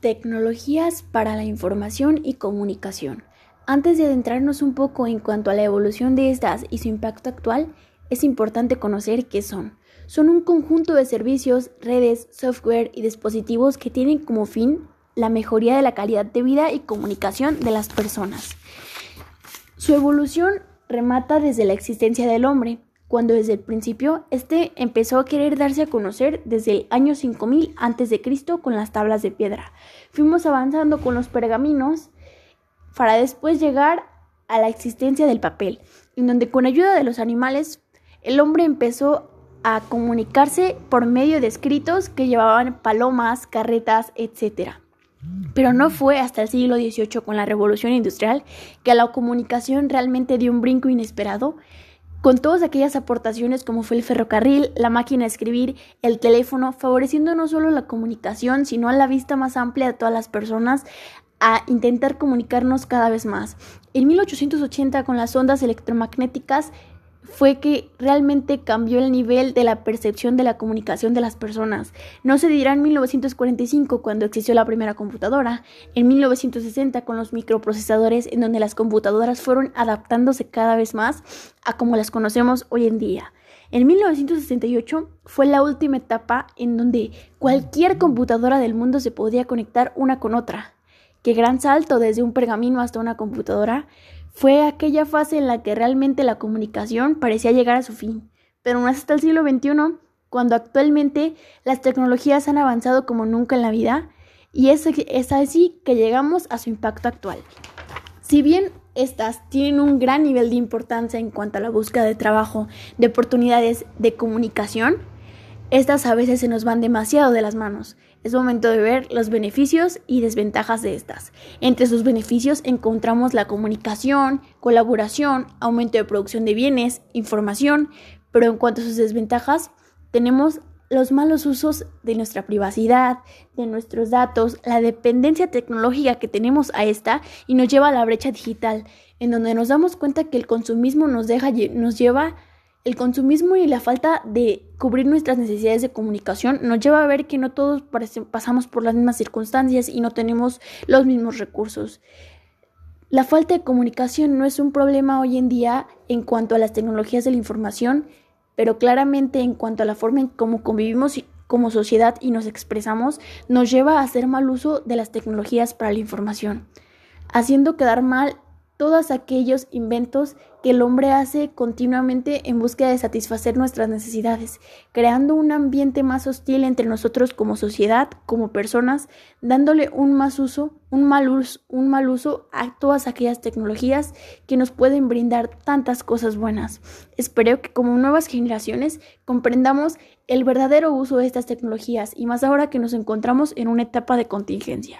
Tecnologías para la información y comunicación. Antes de adentrarnos un poco en cuanto a la evolución de estas y su impacto actual, es importante conocer qué son. Son un conjunto de servicios, redes, software y dispositivos que tienen como fin la mejoría de la calidad de vida y comunicación de las personas. Su evolución remata desde la existencia del hombre, cuando desde el principio este empezó a querer darse a conocer desde el año 5000 a.C. con las tablas de piedra. Fuimos avanzando con los pergaminos para después llegar a la existencia del papel, en donde con ayuda de los animales el hombre empezó a comunicarse por medio de escritos que llevaban palomas, carretas, etc. Pero no fue hasta el siglo XVIII con la revolución industrial que la comunicación realmente dio un brinco inesperado con todas aquellas aportaciones como fue el ferrocarril, la máquina de escribir, el teléfono, favoreciendo no solo la comunicación, sino a la vista más amplia de todas las personas a intentar comunicarnos cada vez más. En 1880, con las ondas electromagnéticas, fue que realmente cambió el nivel de la percepción de la comunicación de las personas. No se dirá en 1945 cuando existió la primera computadora, en 1960 con los microprocesadores en donde las computadoras fueron adaptándose cada vez más a como las conocemos hoy en día. En 1968 fue la última etapa en donde cualquier computadora del mundo se podía conectar una con otra. Qué gran salto desde un pergamino hasta una computadora fue aquella fase en la que realmente la comunicación parecía llegar a su fin, pero no es hasta el siglo XXI cuando actualmente las tecnologías han avanzado como nunca en la vida y es, es así que llegamos a su impacto actual. Si bien estas tienen un gran nivel de importancia en cuanto a la búsqueda de trabajo, de oportunidades de comunicación, estas a veces se nos van demasiado de las manos. Es momento de ver los beneficios y desventajas de estas. Entre sus beneficios encontramos la comunicación, colaboración, aumento de producción de bienes, información, pero en cuanto a sus desventajas, tenemos los malos usos de nuestra privacidad, de nuestros datos, la dependencia tecnológica que tenemos a esta y nos lleva a la brecha digital, en donde nos damos cuenta que el consumismo nos deja nos lleva el consumismo y la falta de cubrir nuestras necesidades de comunicación nos lleva a ver que no todos pasamos por las mismas circunstancias y no tenemos los mismos recursos. La falta de comunicación no es un problema hoy en día en cuanto a las tecnologías de la información, pero claramente en cuanto a la forma en cómo convivimos como sociedad y nos expresamos, nos lleva a hacer mal uso de las tecnologías para la información, haciendo quedar mal todos aquellos inventos que el hombre hace continuamente en búsqueda de satisfacer nuestras necesidades, creando un ambiente más hostil entre nosotros como sociedad, como personas, dándole un más uso, un mal uso, un mal uso a todas aquellas tecnologías que nos pueden brindar tantas cosas buenas. Espero que como nuevas generaciones comprendamos el verdadero uso de estas tecnologías y más ahora que nos encontramos en una etapa de contingencia.